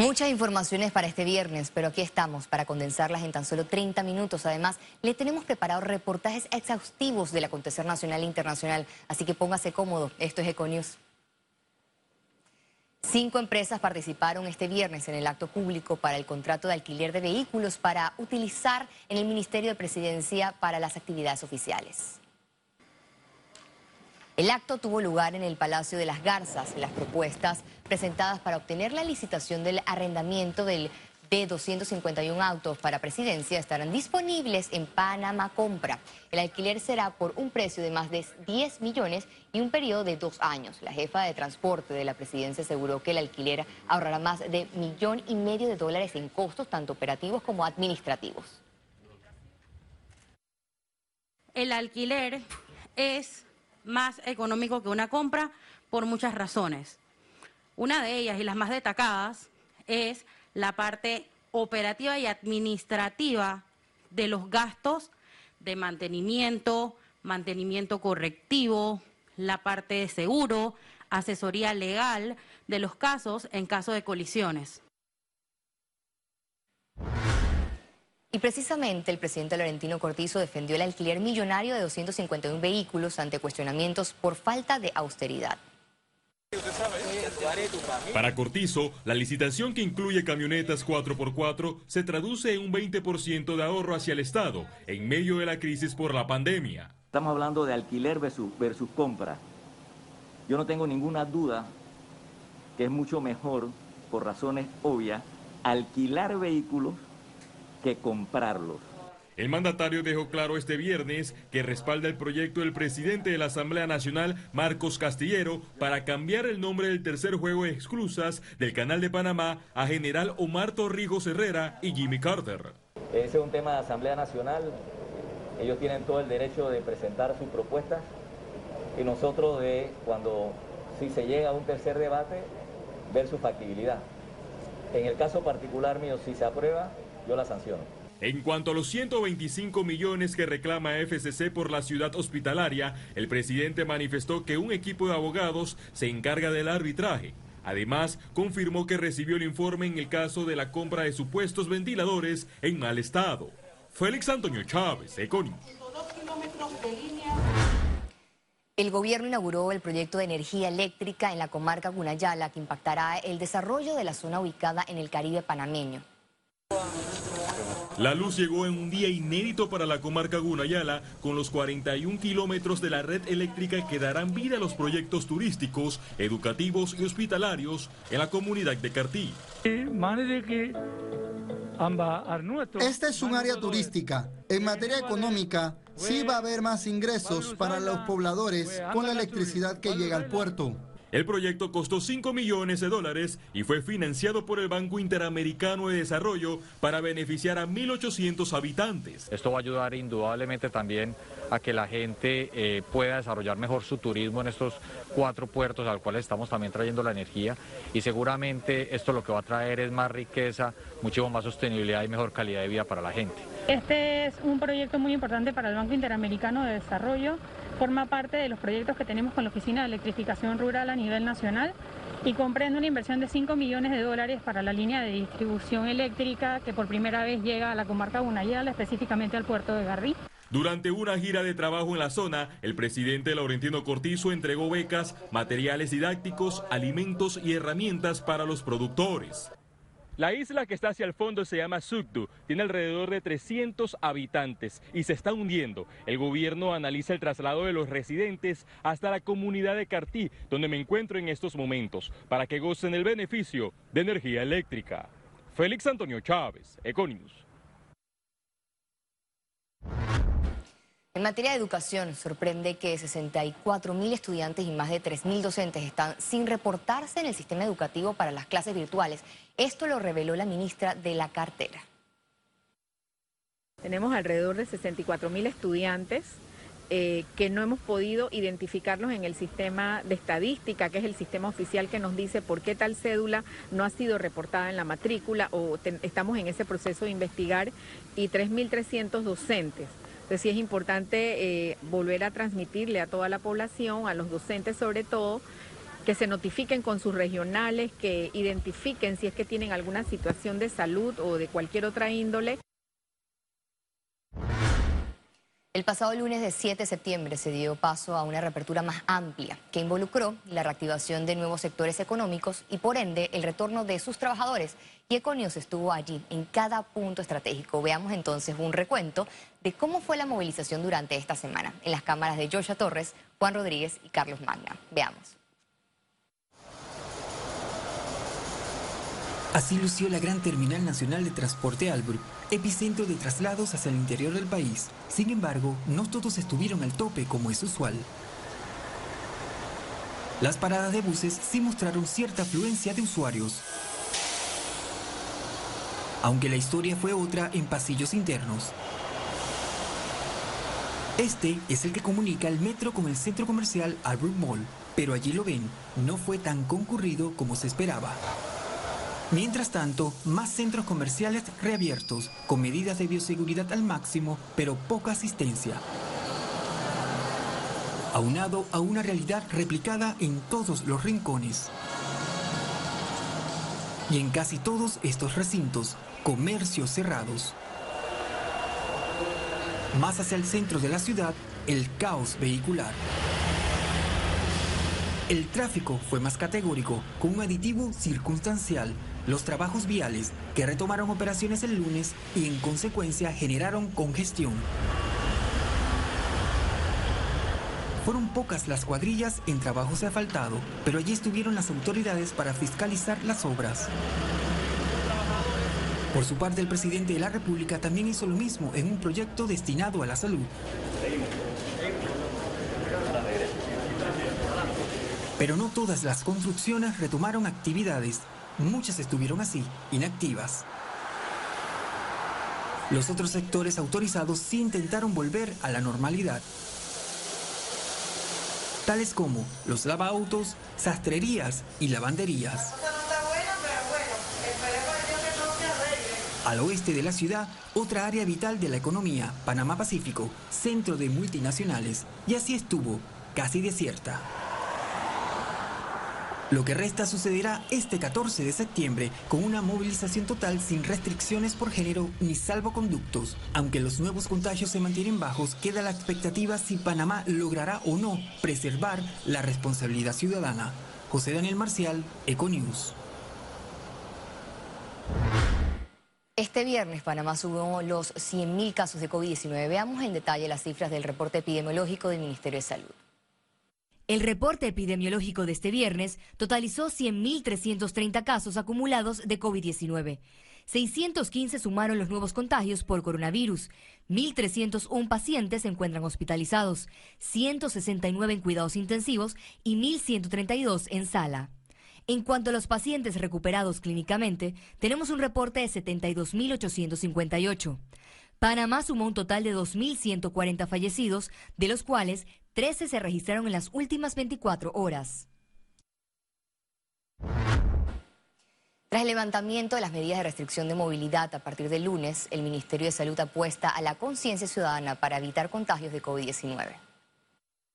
Muchas informaciones para este viernes, pero aquí estamos para condensarlas en tan solo 30 minutos. Además, le tenemos preparados reportajes exhaustivos del acontecer nacional e internacional, así que póngase cómodo. Esto es Econius. Cinco empresas participaron este viernes en el acto público para el contrato de alquiler de vehículos para utilizar en el Ministerio de Presidencia para las actividades oficiales. El acto tuvo lugar en el Palacio de las Garzas. Las propuestas presentadas para obtener la licitación del arrendamiento del de 251 autos para presidencia estarán disponibles en Panamá Compra. El alquiler será por un precio de más de 10 millones y un periodo de dos años. La jefa de transporte de la presidencia aseguró que el alquiler ahorrará más de millón y medio de dólares en costos, tanto operativos como administrativos. El alquiler es más económico que una compra por muchas razones. Una de ellas y las más destacadas es la parte operativa y administrativa de los gastos de mantenimiento, mantenimiento correctivo, la parte de seguro, asesoría legal de los casos en caso de colisiones. Y precisamente el presidente Laurentino Cortizo defendió el alquiler millonario de 251 vehículos ante cuestionamientos por falta de austeridad. Para Cortizo, la licitación que incluye camionetas 4x4 se traduce en un 20% de ahorro hacia el Estado en medio de la crisis por la pandemia. Estamos hablando de alquiler versus, versus compra. Yo no tengo ninguna duda que es mucho mejor, por razones obvias, alquilar vehículos que comprarlos. El mandatario dejó claro este viernes que respalda el proyecto del presidente de la Asamblea Nacional, Marcos Castillero, para cambiar el nombre del tercer juego de exclusas del Canal de Panamá a General Omar Torrijos Herrera y Jimmy Carter. Ese es un tema de Asamblea Nacional. Ellos tienen todo el derecho de presentar sus propuestas y nosotros de, cuando si se llega a un tercer debate, ver su factibilidad. En el caso particular mío, si se aprueba, yo la sanciono. En cuanto a los 125 millones que reclama FCC por la ciudad hospitalaria, el presidente manifestó que un equipo de abogados se encarga del arbitraje. Además, confirmó que recibió el informe en el caso de la compra de supuestos ventiladores en mal estado. Félix Antonio Chávez, Econius. El gobierno inauguró el proyecto de energía eléctrica en la comarca Gunayala que impactará el desarrollo de la zona ubicada en el Caribe panameño. La luz llegó en un día inédito para la comarca Gunayala, con los 41 kilómetros de la red eléctrica que darán vida a los proyectos turísticos, educativos y hospitalarios en la comunidad de Cartí. Esta es un área turística. En materia económica, sí va a haber más ingresos para los pobladores con la electricidad que llega al puerto. El proyecto costó 5 millones de dólares y fue financiado por el Banco Interamericano de Desarrollo para beneficiar a 1.800 habitantes. Esto va a ayudar indudablemente también a que la gente eh, pueda desarrollar mejor su turismo en estos cuatro puertos al cual estamos también trayendo la energía y seguramente esto lo que va a traer es más riqueza, mucho más sostenibilidad y mejor calidad de vida para la gente. Este es un proyecto muy importante para el Banco Interamericano de Desarrollo forma parte de los proyectos que tenemos con la Oficina de Electrificación Rural a nivel nacional y comprende una inversión de 5 millones de dólares para la línea de distribución eléctrica que por primera vez llega a la comarca Gunayala, específicamente al puerto de Garrí. Durante una gira de trabajo en la zona, el presidente Laurentino Cortizo entregó becas, materiales didácticos, alimentos y herramientas para los productores. La isla que está hacia el fondo se llama Sukdu, tiene alrededor de 300 habitantes y se está hundiendo. El gobierno analiza el traslado de los residentes hasta la comunidad de Cartí, donde me encuentro en estos momentos, para que gocen el beneficio de energía eléctrica. Félix Antonio Chávez, Econius. En materia de educación, sorprende que 64 mil estudiantes y más de 3 mil docentes están sin reportarse en el sistema educativo para las clases virtuales. Esto lo reveló la ministra de la cartera. Tenemos alrededor de 64 mil estudiantes eh, que no hemos podido identificarlos en el sistema de estadística, que es el sistema oficial que nos dice por qué tal cédula no ha sido reportada en la matrícula o estamos en ese proceso de investigar, y 3.300 docentes. Entonces sí es importante eh, volver a transmitirle a toda la población, a los docentes sobre todo, que que se notifiquen con sus regionales, que identifiquen si es que tienen alguna situación de salud o de cualquier otra índole. El pasado lunes de 7 de septiembre se dio paso a una reapertura más amplia que involucró la reactivación de nuevos sectores económicos y por ende el retorno de sus trabajadores. Y Econios estuvo allí en cada punto estratégico. Veamos entonces un recuento de cómo fue la movilización durante esta semana en las cámaras de Joshua Torres, Juan Rodríguez y Carlos Magna. Veamos. Así lució la gran terminal nacional de transporte Albrook, epicentro de traslados hacia el interior del país. Sin embargo, no todos estuvieron al tope como es usual. Las paradas de buses sí mostraron cierta afluencia de usuarios. Aunque la historia fue otra en pasillos internos. Este es el que comunica el metro con el centro comercial Albrook Mall, pero allí lo ven, no fue tan concurrido como se esperaba. Mientras tanto, más centros comerciales reabiertos, con medidas de bioseguridad al máximo, pero poca asistencia. Aunado a una realidad replicada en todos los rincones. Y en casi todos estos recintos, comercios cerrados. Más hacia el centro de la ciudad, el caos vehicular. El tráfico fue más categórico, con un aditivo circunstancial los trabajos viales que retomaron operaciones el lunes y en consecuencia generaron congestión. Fueron pocas las cuadrillas en trabajos de asfaltado, pero allí estuvieron las autoridades para fiscalizar las obras. Por su parte, el presidente de la República también hizo lo mismo en un proyecto destinado a la salud. Pero no todas las construcciones retomaron actividades muchas estuvieron así, inactivas. Los otros sectores autorizados sí intentaron volver a la normalidad, tales como los lavautos, sastrerías y lavanderías. Al oeste de la ciudad, otra área vital de la economía, Panamá Pacífico, centro de multinacionales, y así estuvo, casi desierta. Lo que resta sucederá este 14 de septiembre con una movilización total sin restricciones por género ni salvoconductos. Aunque los nuevos contagios se mantienen bajos, queda la expectativa si Panamá logrará o no preservar la responsabilidad ciudadana. José Daniel Marcial, Econews. Este viernes Panamá subió los 100.000 casos de COVID-19. Veamos en detalle las cifras del reporte epidemiológico del Ministerio de Salud. El reporte epidemiológico de este viernes totalizó 100.330 casos acumulados de COVID-19. 615 sumaron los nuevos contagios por coronavirus. 1.301 pacientes se encuentran hospitalizados, 169 en cuidados intensivos y 1.132 en sala. En cuanto a los pacientes recuperados clínicamente, tenemos un reporte de 72.858. Panamá sumó un total de 2.140 fallecidos, de los cuales 13 se registraron en las últimas 24 horas. Tras el levantamiento de las medidas de restricción de movilidad a partir del lunes, el Ministerio de Salud apuesta a la conciencia ciudadana para evitar contagios de COVID-19.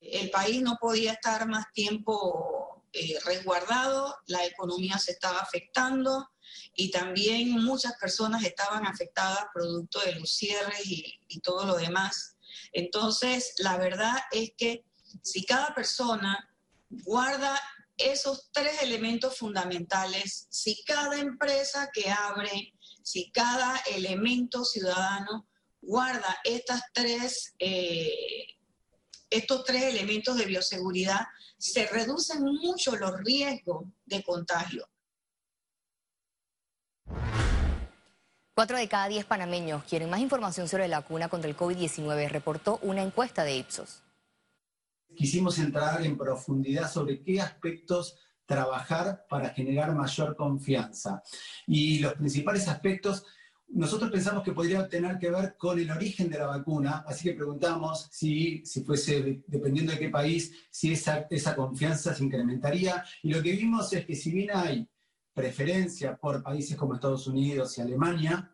El país no podía estar más tiempo eh, resguardado, la economía se estaba afectando, y también muchas personas estaban afectadas producto de los cierres y, y todo lo demás. Entonces, la verdad es que si cada persona guarda esos tres elementos fundamentales, si cada empresa que abre, si cada elemento ciudadano guarda estas tres, eh, estos tres elementos de bioseguridad, se reducen mucho los riesgos de contagio. Cuatro de cada diez panameños quieren más información sobre la vacuna contra el COVID-19, reportó una encuesta de Ipsos. Quisimos entrar en profundidad sobre qué aspectos trabajar para generar mayor confianza. Y los principales aspectos, nosotros pensamos que podría tener que ver con el origen de la vacuna, así que preguntamos si, si fuese, dependiendo de qué país, si esa, esa confianza se incrementaría. Y lo que vimos es que si bien hay preferencia por países como Estados Unidos y Alemania,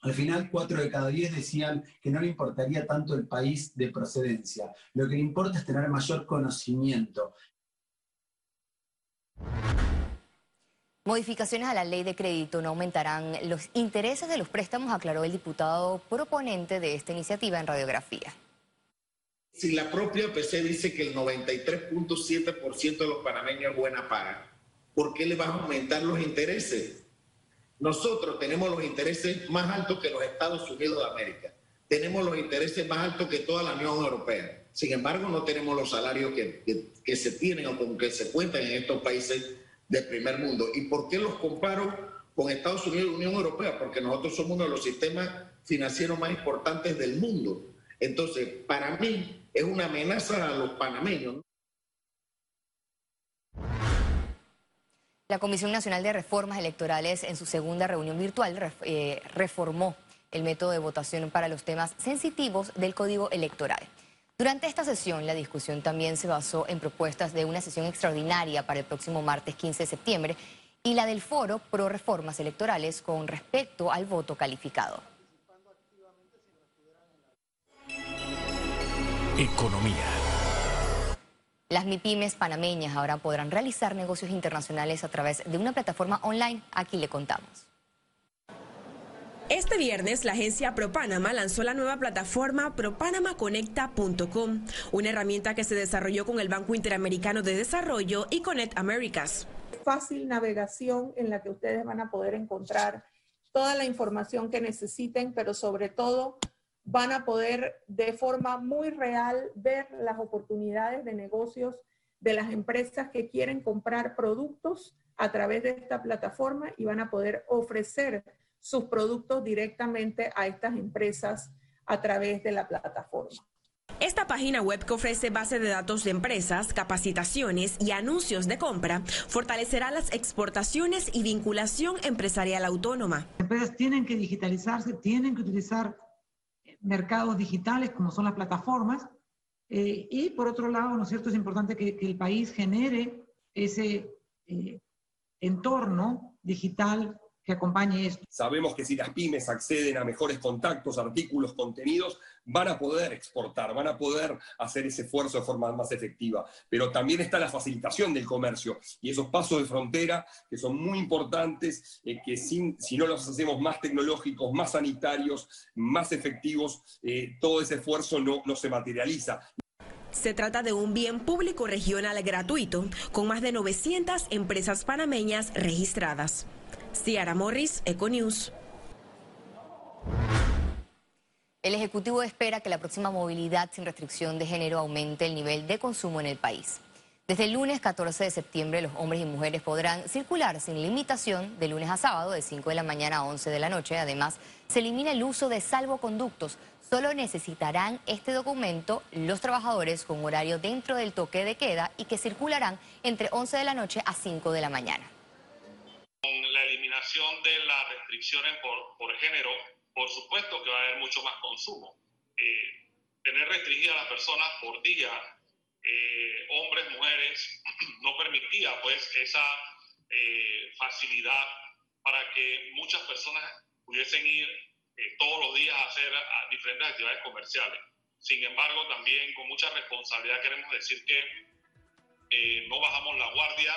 al final, cuatro de cada diez decían que no le importaría tanto el país de procedencia. Lo que le importa es tener mayor conocimiento. Modificaciones a la ley de crédito no aumentarán los intereses de los préstamos, aclaró el diputado proponente de esta iniciativa en radiografía. Si la propia PC dice que el 93.7% de los panameños es buena paga, ¿por qué le van a aumentar los intereses? Nosotros tenemos los intereses más altos que los Estados Unidos de América. Tenemos los intereses más altos que toda la Unión Europea. Sin embargo, no tenemos los salarios que, que se tienen o con que se cuentan en estos países del primer mundo. ¿Y por qué los comparo con Estados Unidos y Unión Europea? Porque nosotros somos uno de los sistemas financieros más importantes del mundo. Entonces, para mí es una amenaza a los panameños. La Comisión Nacional de Reformas Electorales en su segunda reunión virtual eh, reformó el método de votación para los temas sensitivos del Código Electoral. Durante esta sesión, la discusión también se basó en propuestas de una sesión extraordinaria para el próximo martes 15 de septiembre y la del foro pro reformas electorales con respecto al voto calificado. Economía. Las MIPIMES panameñas ahora podrán realizar negocios internacionales a través de una plataforma online. Aquí le contamos. Este viernes, la agencia ProPanama lanzó la nueva plataforma propanamaconecta.com, una herramienta que se desarrolló con el Banco Interamericano de Desarrollo y Connect Americas. Fácil navegación en la que ustedes van a poder encontrar toda la información que necesiten, pero sobre todo van a poder de forma muy real ver las oportunidades de negocios de las empresas que quieren comprar productos a través de esta plataforma y van a poder ofrecer sus productos directamente a estas empresas a través de la plataforma. Esta página web que ofrece base de datos de empresas, capacitaciones y anuncios de compra fortalecerá las exportaciones y vinculación empresarial autónoma. Las empresas tienen que digitalizarse, tienen que utilizar mercados digitales como son las plataformas eh, y por otro lado, ¿no es cierto?, es importante que, el país genere ese eh, entorno digital que acompañe esto. Sabemos que si las pymes acceden a mejores contactos, artículos, contenidos, van a poder exportar, van a poder hacer ese esfuerzo de forma más efectiva. Pero también está la facilitación del comercio y esos pasos de frontera que son muy importantes, eh, que si no los hacemos más tecnológicos, más sanitarios, más efectivos, eh, todo ese esfuerzo no, no se materializa. Se trata de un bien público regional gratuito, con más de 900 empresas panameñas registradas. Ciara Morris, Econews. El Ejecutivo espera que la próxima movilidad sin restricción de género aumente el nivel de consumo en el país. Desde el lunes 14 de septiembre, los hombres y mujeres podrán circular sin limitación de lunes a sábado de 5 de la mañana a 11 de la noche. Además, se elimina el uso de salvoconductos. Solo necesitarán este documento los trabajadores con horario dentro del toque de queda y que circularán entre 11 de la noche a 5 de la mañana. Con la eliminación de las restricciones por, género, por supuesto que va a haber mucho más consumo. Eh, tener restringida a las personas por día, eh, hombres, mujeres, no permitía pues esa eh, facilidad para que muchas personas pudiesen ir todos los días a hacer diferentes actividades comerciales. Sin embargo, también con mucha responsabilidad queremos decir que no bajamos la guardia.